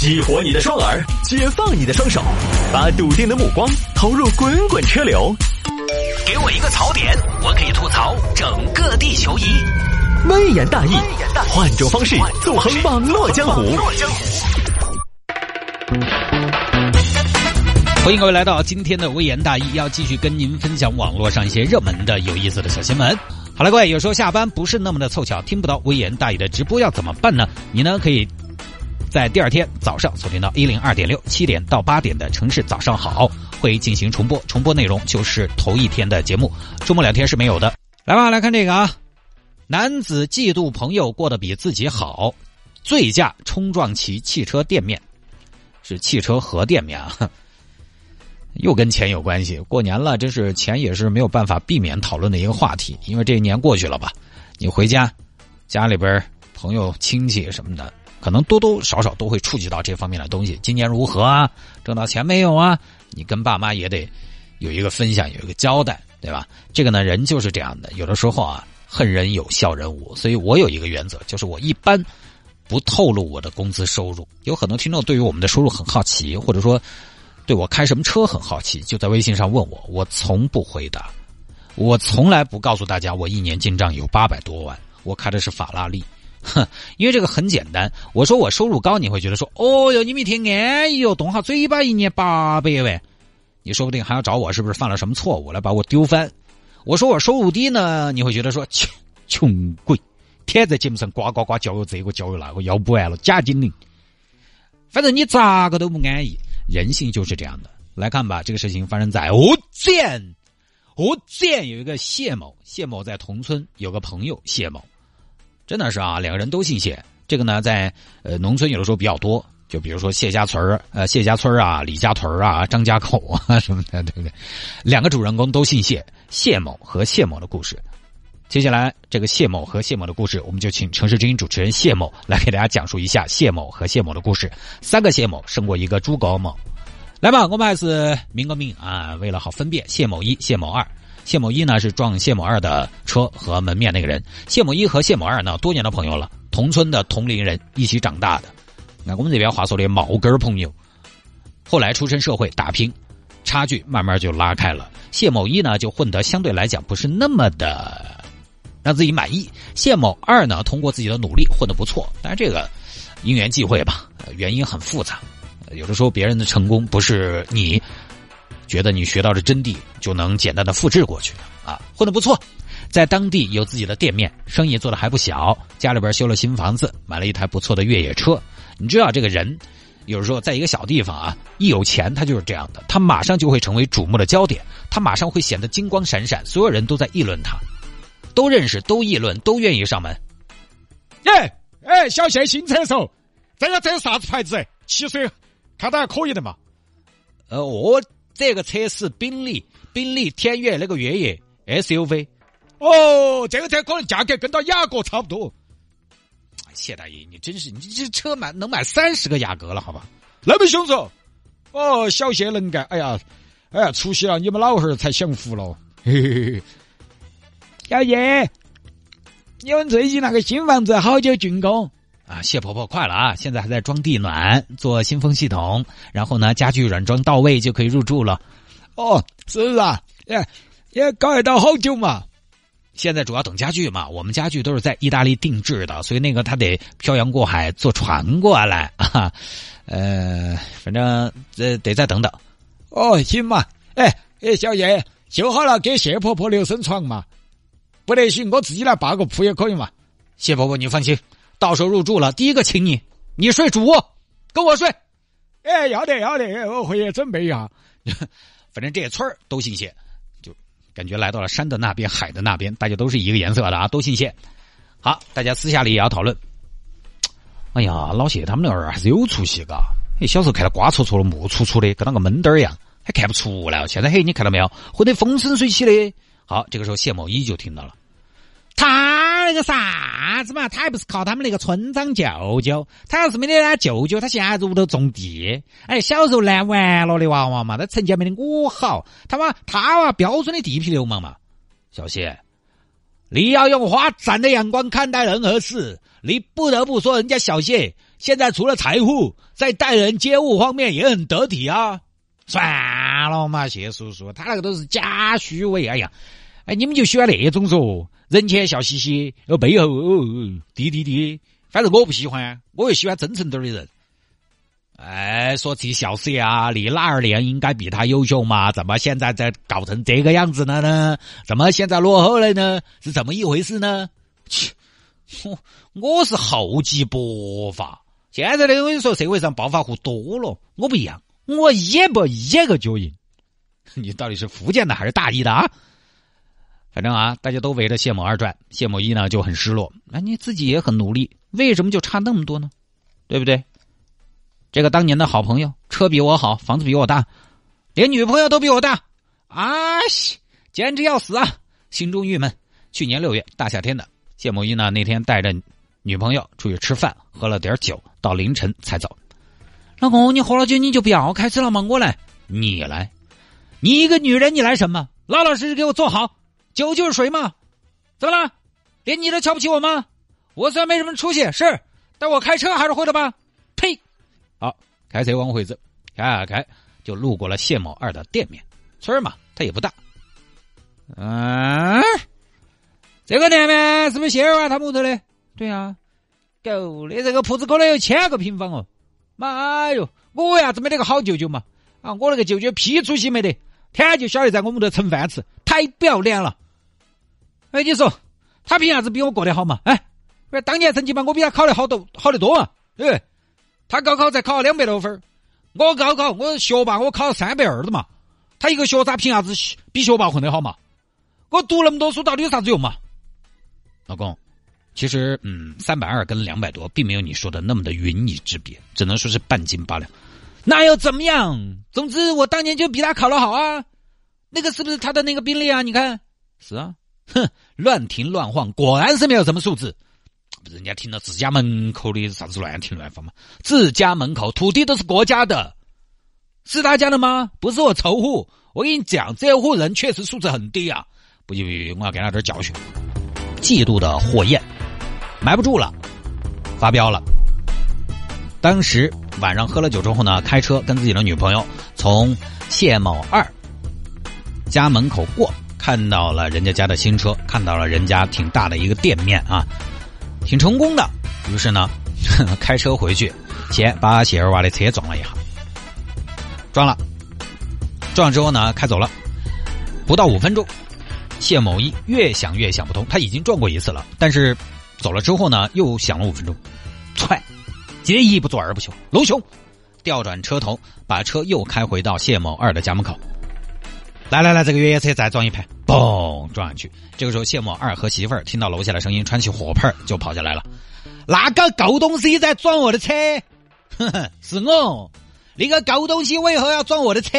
激活你的双耳，解放你的双手，把笃定的目光投入滚滚车流。给我一个槽点，我可以吐槽整个地球仪。微言大义，换种方式纵横网络江湖。欢迎各位来到今天的微言大义，要继续跟您分享网络上一些热门的、有意思的小新闻。好了，各位，有时候下班不是那么的凑巧，听不到微言大义的直播要怎么办呢？你呢可以在第二天早上锁定到一零二点六，七点到八点的城市早上好会进行重播，重播内容就是头一天的节目，周末两天是没有的。来吧，来看这个啊，男子嫉妒朋友过得比自己好，醉驾冲撞其汽车店面，是汽车和店面啊。又跟钱有关系，过年了，真是钱也是没有办法避免讨论的一个话题。因为这一年过去了吧，你回家，家里边朋友亲戚什么的，可能多多少少都会触及到这方面的东西。今年如何啊？挣到钱没有啊？你跟爸妈也得有一个分享，有一个交代，对吧？这个呢，人就是这样的，有的时候啊，恨人有，笑人无。所以我有一个原则，就是我一般不透露我的工资收入。有很多听众对于我们的收入很好奇，或者说。对我开什么车很好奇，就在微信上问我，我从不回答，我从来不告诉大家我一年进账有八百多万，我开的是法拉利，哼，因为这个很简单，我说我收入高，你会觉得说，哦哟，你们挺安逸哟，动下嘴巴一年八百万，你说不定还要找我是不是犯了什么错误来把我丢翻？我说我收入低呢，你会觉得说，穷穷鬼，天天在节目上呱呱呱教育这个教育那个，要不完了假精灵，反正你咋个都不安逸。人性就是这样的。来看吧，这个事情发生在福建。福建有一个谢某，谢某在同村有个朋友谢某，真的是啊，两个人都姓谢。这个呢，在呃农村有的时候比较多，就比如说谢家村、呃谢家村啊、李家屯啊、张家口啊什么的，对不对？两个主人公都姓谢，谢某和谢某的故事。接下来，这个谢某和谢某的故事，我们就请城市之音主持人谢某来给大家讲述一下谢某和谢某的故事。三个谢某胜过一个诸葛某，来吧，我们还是明个名啊，为了好分辨，谢某一、谢某二。谢某一呢是撞谢某二的车和门面那个人，谢某一和谢某二呢多年的朋友了，同村的同龄人一起长大的。那我们这边话说的毛根朋友，后来出身社会打拼，差距慢慢就拉开了。谢某一呢就混得相对来讲不是那么的。让自己满意。谢某二呢，通过自己的努力混得不错，但是这个因缘际会吧，原因很复杂。有的时候别人的成功不是你觉得你学到的真谛就能简单的复制过去啊。混得不错，在当地有自己的店面，生意做的还不小，家里边修了新房子，买了一台不错的越野车。你知道这个人，有时候在一个小地方啊，一有钱他就是这样的，他马上就会成为瞩目的焦点，他马上会显得金光闪闪，所有人都在议论他。都认识，都议论，都愿意上门。耶，哎，小谢新车手，这个车啥子牌子？汽水看到还可以的嘛。呃，我这个车是宾利，宾利天越那个越野 SUV。哦，这个车可能价格跟到雅阁差不多。谢大爷，你真是，你这车买能买三十个雅阁了，好吧？那么凶手？哦，小谢能干。哎呀，哎呀，出息了，你们老汉儿才享福了。嘿嘿嘿。小叶，你们最近那个新房子好久竣工啊？谢婆婆快了啊！现在还在装地暖、做新风系统，然后呢，家具软装到位就可以入住了。哦，是啊，哎也搞得到好久嘛。现在主要等家具嘛，我们家具都是在意大利定制的，所以那个他得漂洋过海坐船过来啊。呃，反正这得再等等。哦，行嘛。哎哎，小叶修好了给谢婆婆留身床嘛。不得行，我自己来扒个铺也可以嘛。谢婆婆，你放心，到时候入住了，第一个请你，你睡主卧，跟我睡。哎，要得要得，我回去准备一下。反正这村儿都姓谢，就感觉来到了山的那边，海的那边，大家都是一个颜色的啊，都姓谢。好，大家私下里也要讨论。哎呀，老谢他们那儿还是有出息嘎。哎，小时候看到瓜戳戳的、木戳戳的，跟那个闷墩儿一样，还看不出来。现在嘿，你看到没有，混得风生水起的。好，这个时候谢某一就听到了。他那个啥子嘛，他还不是靠他们那个村长舅舅？他要是没得他舅舅，他现在屋头种地。哎，小时候烂完了的娃娃嘛，他成绩没得我好。他妈，他娃标准的地痞流氓嘛。小谢，你要用花展的眼光看待任何事。你不得不说，人家小谢现在除了财富，在待人接物方面也很得体啊。算了嘛，谢叔叔，他那个都是假虚伪。哎呀，哎，你们就喜欢那种说人前笑嘻嘻，呃，背后哦滴滴滴。反正我不喜欢，我又喜欢真诚点的人。哎，说起小四啊，你那二年应该比他优秀嘛？怎么现在在搞成这个样子了呢？怎么现在落后了呢？是怎么一回事呢？切，我我是厚积薄发。现在的我跟你说，社会上暴发户多了，我不一样，我一步一个脚印。你到底是福建的还是大理的啊？反正啊，大家都围着谢某二转，谢某一呢就很失落。那你自己也很努力，为什么就差那么多呢？对不对？这个当年的好朋友，车比我好，房子比我大，连女朋友都比我大，啊西，简直要死啊！心中郁闷。去年六月大夏天的，谢某一呢那天带着女朋友出去吃饭，喝了点酒，到凌晨才走。老公，你喝了酒你就不要开车了吗？我来，你来，你一个女人你来什么？老老实实给我坐好，酒就是水嘛。怎么了？连你都瞧不起我吗？我虽然没什么出息，是，但我开车还是会的吧？呸！好，开车往回走，开啊开，就路过了谢某二的店面。村儿嘛，它也不大。嗯，这个店面是不是谢二娃他屋头的？对啊，狗的，这个铺子可能有千个平方哦。妈哟，我呀，子没得个好舅舅嘛？啊，我那个舅舅屁出息没得，天天就晓得在我们这蹭饭吃，太不要脸了。哎，你说他凭啥子比我过得好嘛？哎，当年成绩嘛，我比他考得好多，好得多嘛，对不对？他高考才考了两百多分我高考我学霸我考了三百二的嘛，他一个学渣凭啥子比学霸混得好嘛？我读那么多书到底有啥子用嘛？老公，其实嗯，三百二跟两百多并没有你说的那么的云泥之别，只能说是半斤八两。那又怎么样？总之我当年就比他考得好啊，那个是不是他的那个宾利啊？你看，是啊，哼，乱停乱晃，果然是没有什么素质。人家听到自家门口的啥子乱停乱放嘛？自家门口土地都是国家的，是他家的吗？不是我仇户。我跟你讲，这户人确实素质很低啊！不行不，我要给他点教训。嫉妒的火焰埋不住了，发飙了。当时晚上喝了酒之后呢，开车跟自己的女朋友从谢某二家门口过，看到了人家家的新车，看到了人家挺大的一个店面啊。挺成功的，于是呢，开车回去，先把谢二娃的车撞了一下，撞了，撞了之后呢，开走了，不到五分钟，谢某一越想越想不通，他已经撞过一次了，但是走了之后呢，又想了五分钟，踹，今天一不做二不休，龙兄，调转车头，把车又开回到谢某二的家门口。来来来，这个越野车再撞一排，嘣撞上去。这个时候，谢某二和媳妇儿听到楼下的声音，穿起火盆就跑下来了。那个狗东西在撞我的车，哼哼，是我。那个狗东西为何要撞我的车？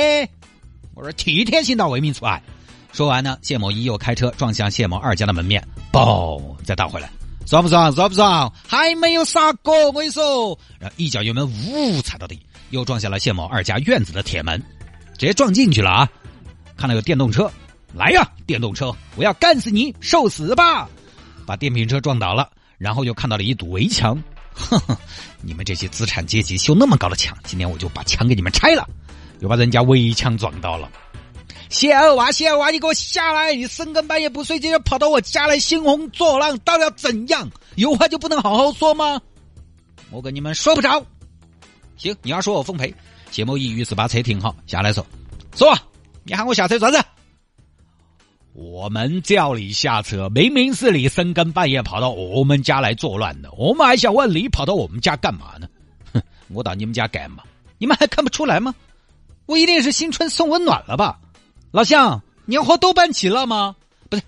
我说替天行道，为民除害。说完呢，谢某一又开车撞向谢某二家的门面，嘣，再倒回来，爽不爽？爽不爽？还没有杀过，我跟你说。然后一脚油门，呜，踩到底，又撞向了谢某二家院子的铁门，直接撞进去了啊！看到有电动车，来呀！电动车，我要干死你，受死吧！把电瓶车撞倒了，然后又看到了一堵围墙，哼哼，你们这些资产阶级修那么高的墙，今天我就把墙给你们拆了，又把人家围墙撞倒了。谢二娃，谢二娃，你给我下来！你深更半夜不睡觉跑到我家来兴风作浪，到底要怎样？有话就不能好好说吗？我跟你们说不着。行，你要说我奉陪。谢某一于是把车停好，下来说，说。你喊我下车做啥子？我们叫你下车，明明是你深更半夜跑到我们家来作乱的，我们还想问你跑到我们家干嘛呢？哼，我到你们家干嘛？你们还看不出来吗？我一定是新春送温暖了吧？老乡，年货都办齐了吗？不是，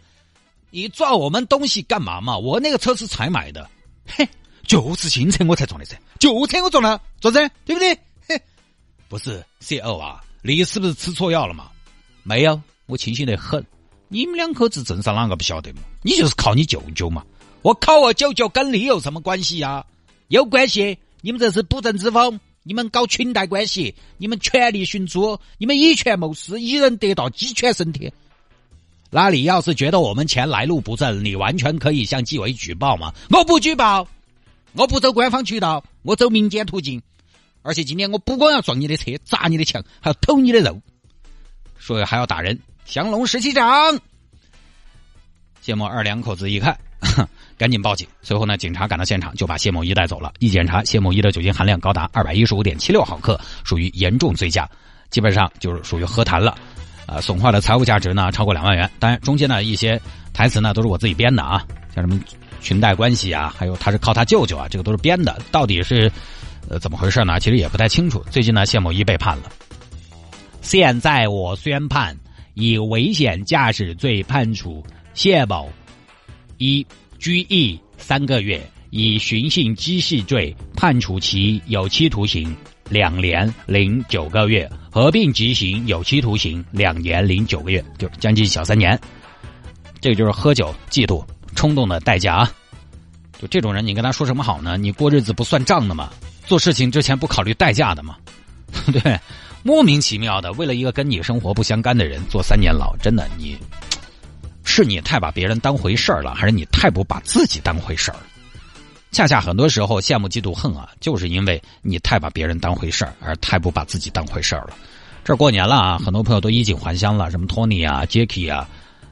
你撞我们东西干嘛嘛？我那个车是才买的，嘿，就是新车我才撞的噻，旧车我撞了，咋子对不对？嘿，不是谢二娃，你是不是吃错药了嘛？没有，我清醒得很。你们两口子镇上哪个不晓得嘛？你就是靠你舅舅嘛。我靠我舅舅跟你有什么关系呀？有关系。你们这是不正之风，你们搞裙带关系，你们权力寻租，你们以权谋私，一人得道鸡犬升天。那你要是觉得我们钱来路不正，你完全可以向纪委举报嘛。我不举报。我不走官方渠道，我走民间途径。而且今天我不光要撞你的车，砸你的墙，还要偷你的肉，说还要打人。降龙十七掌。谢某二两口子一看，赶紧报警。随后呢，警察赶到现场，就把谢某一带走了。一检查，谢某一的酒精含量高达二百一十五点七六毫克，属于严重醉驾，基本上就是属于喝坛了。呃，损坏的财物价值呢超过两万元。当然，中间的一些台词呢都是我自己编的啊，像什么裙带关系啊，还有他是靠他舅舅啊，这个都是编的。到底是呃怎么回事呢？其实也不太清楚。最近呢，谢某一被判了。现在我宣判，以危险驾驶罪判处。谢某一拘役三个月，以寻衅滋事罪判处其有期徒刑两年零九个月，合并执行有期徒刑两年零九个月，就将近小三年。这个就是喝酒、嫉妒、冲动的代价啊！就这种人，你跟他说什么好呢？你过日子不算账的吗？做事情之前不考虑代价的吗？对，莫名其妙的为了一个跟你生活不相干的人坐三年牢，真的你。是你太把别人当回事儿了，还是你太不把自己当回事儿？恰恰很多时候羡慕、嫉妒、恨啊，就是因为你太把别人当回事儿，而太不把自己当回事儿了。这过年了啊，很多朋友都衣锦还乡了，什么托尼啊、杰克啊、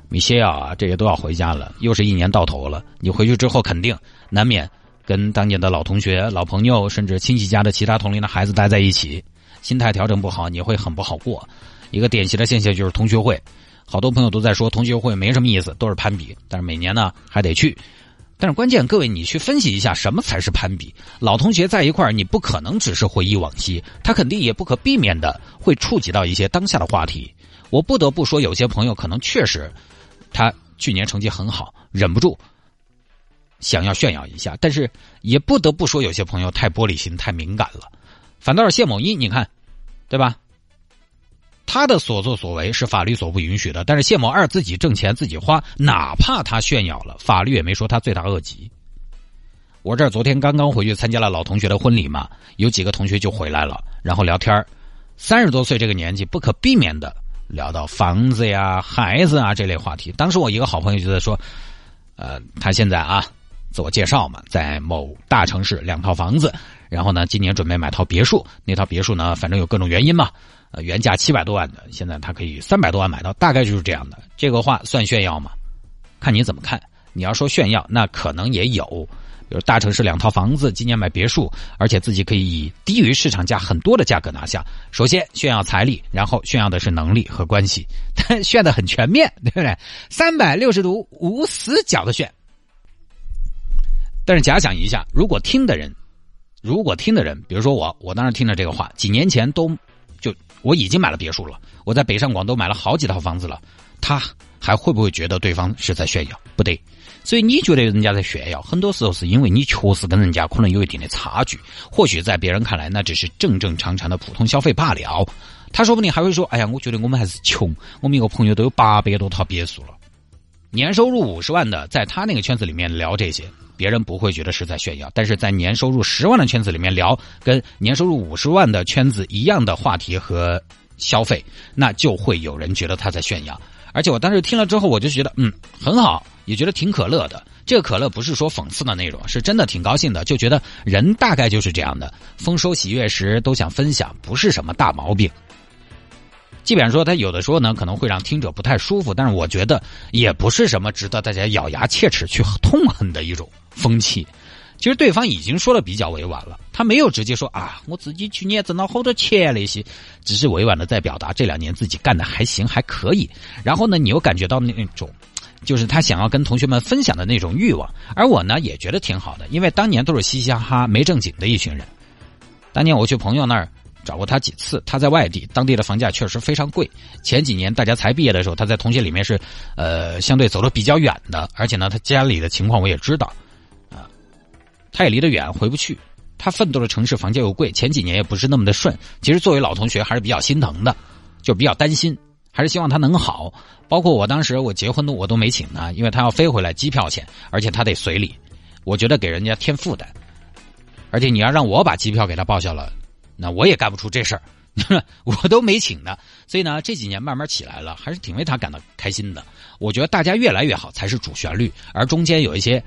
米歇尔啊，这些都要回家了。又是一年到头了，你回去之后肯定难免跟当年的老同学、老朋友，甚至亲戚家的其他同龄的孩子待在一起，心态调整不好，你会很不好过。一个典型的现象就是同学会。好多朋友都在说同学会没什么意思，都是攀比。但是每年呢还得去。但是关键，各位你去分析一下，什么才是攀比？老同学在一块儿，你不可能只是回忆往昔，他肯定也不可避免的会触及到一些当下的话题。我不得不说，有些朋友可能确实他去年成绩很好，忍不住想要炫耀一下。但是也不得不说，有些朋友太玻璃心、太敏感了。反倒是谢某一，你看，对吧？他的所作所为是法律所不允许的，但是谢某二自己挣钱自己花，哪怕他炫耀了，法律也没说他罪大恶极。我这儿昨天刚刚回去参加了老同学的婚礼嘛，有几个同学就回来了，然后聊天三十多岁这个年纪，不可避免的聊到房子呀、孩子啊这类话题。当时我一个好朋友就在说，呃，他现在啊，自我介绍嘛，在某大城市两套房子，然后呢，今年准备买套别墅，那套别墅呢，反正有各种原因嘛。呃，原价七百多万的，现在他可以三百多万买到，大概就是这样的。这个话算炫耀吗？看你怎么看。你要说炫耀，那可能也有，比如大城市两套房子，今年买别墅，而且自己可以以低于市场价很多的价格拿下。首先炫耀财力，然后炫耀的是能力和关系，但炫的很全面，对不对？三百六十度无死角的炫。但是假想一下，如果听的人，如果听的人，比如说我，我当时听了这个话，几年前都。就我已经买了别墅了，我在北上广都买了好几套房子了，他还会不会觉得对方是在炫耀？不对，所以你觉得人家在炫耀，很多时候是因为你确实跟人家可能有一定的差距，或许在别人看来那只是正正常常的普通消费罢了。他说不定还会说：“哎呀，我觉得我们还是穷，我们一个朋友都有八百多套别墅了，年收入五十万的，在他那个圈子里面聊这些。”别人不会觉得是在炫耀，但是在年收入十万的圈子里面聊跟年收入五十万的圈子一样的话题和消费，那就会有人觉得他在炫耀。而且我当时听了之后，我就觉得嗯很好，也觉得挺可乐的。这个可乐不是说讽刺的内容，是真的挺高兴的，就觉得人大概就是这样的，丰收喜悦时都想分享，不是什么大毛病。基本上说，他有的时候呢，可能会让听者不太舒服，但是我觉得也不是什么值得大家咬牙切齿去痛恨的一种风气。其实对方已经说的比较委婉了，他没有直接说啊，我自己去年挣了好多钱那些，只是委婉的在表达这两年自己干的还行还可以。然后呢，你又感觉到那种，就是他想要跟同学们分享的那种欲望。而我呢，也觉得挺好的，因为当年都是嘻嘻哈哈没正经的一群人。当年我去朋友那儿。找过他几次，他在外地，当地的房价确实非常贵。前几年大家才毕业的时候，他在同学里面是，呃，相对走的比较远的，而且呢，他家里的情况我也知道，啊，他也离得远，回不去。他奋斗的城市房价又贵，前几年也不是那么的顺。其实作为老同学还是比较心疼的，就比较担心，还是希望他能好。包括我当时我结婚的我都没请他，因为他要飞回来，机票钱，而且他得随礼，我觉得给人家添负担。而且你要让我把机票给他报销了。那我也干不出这事儿，我都没请呢，所以呢，这几年慢慢起来了，还是挺为他感到开心的。我觉得大家越来越好才是主旋律，而中间有一些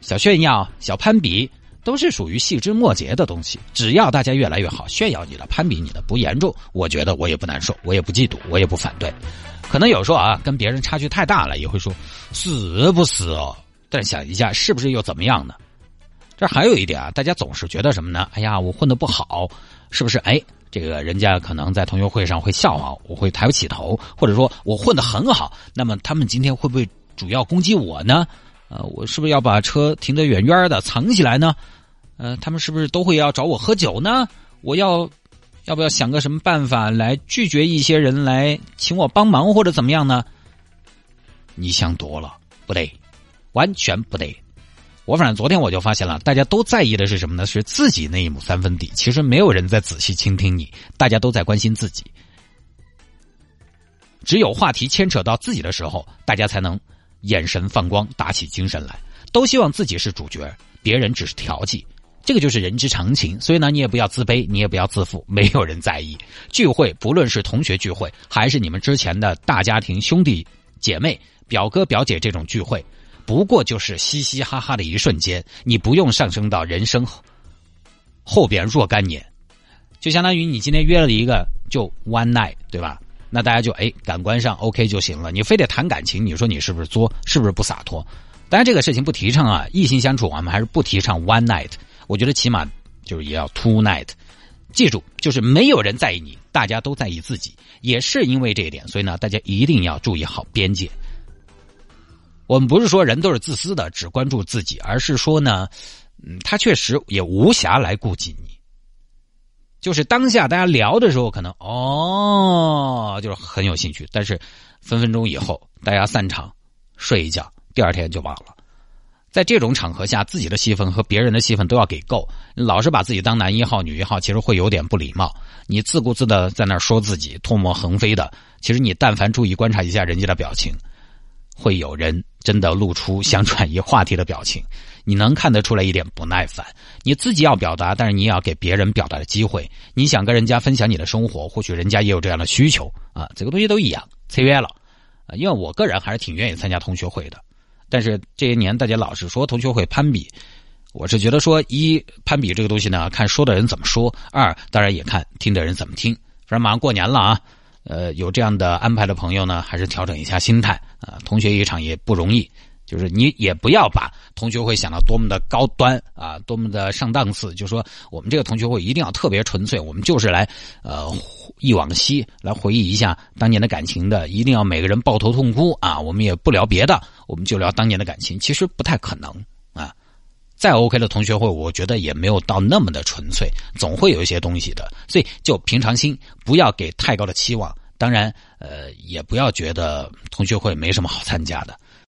小炫耀、小攀比，都是属于细枝末节的东西。只要大家越来越好，炫耀你的、攀比你的不严重，我觉得我也不难受，我也不嫉妒，我也不反对。可能有时候啊，跟别人差距太大了，也会说是不是哦？但想一下，是不是又怎么样呢？这还有一点啊，大家总是觉得什么呢？哎呀，我混的不好，是不是？哎，这个人家可能在同学会上会笑话我，我会抬不起头，或者说我混的很好，那么他们今天会不会主要攻击我呢？呃，我是不是要把车停得远远的，藏起来呢？呃，他们是不是都会要找我喝酒呢？我要要不要想个什么办法来拒绝一些人来请我帮忙或者怎么样呢？你想多了，不对，完全不对。我反正昨天我就发现了，大家都在意的是什么呢？是自己那一亩三分地。其实没有人在仔细倾听你，大家都在关心自己。只有话题牵扯到自己的时候，大家才能眼神放光，打起精神来。都希望自己是主角，别人只是调剂，这个就是人之常情。所以呢，你也不要自卑，你也不要自负，没有人在意。聚会，不论是同学聚会，还是你们之前的大家庭、兄弟姐妹、表哥表姐这种聚会。不过就是嘻嘻哈哈的一瞬间，你不用上升到人生后边若干年，就相当于你今天约了一个就 one night，对吧？那大家就哎感官上 OK 就行了。你非得谈感情，你说你是不是作？是不是不洒脱？当然这个事情不提倡啊，异性相处我们还是不提倡 one night。我觉得起码就是也要 two night。记住，就是没有人在意你，大家都在意自己。也是因为这一点，所以呢，大家一定要注意好边界。我们不是说人都是自私的，只关注自己，而是说呢，嗯，他确实也无暇来顾及你。就是当下大家聊的时候，可能哦，就是很有兴趣，但是分分钟以后大家散场睡一觉，第二天就忘了。在这种场合下，自己的戏份和别人的戏份都要给够。老是把自己当男一号、女一号，其实会有点不礼貌。你自顾自的在那说自己，唾沫横飞的，其实你但凡注意观察一下人家的表情。会有人真的露出想转移话题的表情，你能看得出来一点不耐烦。你自己要表达，但是你也要给别人表达的机会。你想跟人家分享你的生活，或许人家也有这样的需求啊。这个东西都一样，扯远了啊。因为我个人还是挺愿意参加同学会的，但是这些年大家老是说同学会攀比，我是觉得说一攀比这个东西呢，看说的人怎么说；二当然也看听的人怎么听。反正马上过年了啊。呃，有这样的安排的朋友呢，还是调整一下心态啊。同学一场也不容易，就是你也不要把同学会想到多么的高端啊，多么的上档次。就说我们这个同学会一定要特别纯粹，我们就是来呃忆往昔，来回忆一下当年的感情的。一定要每个人抱头痛哭啊！我们也不聊别的，我们就聊当年的感情。其实不太可能。再 OK 的同学会，我觉得也没有到那么的纯粹，总会有一些东西的。所以就平常心，不要给太高的期望。当然，呃，也不要觉得同学会没什么好参加的。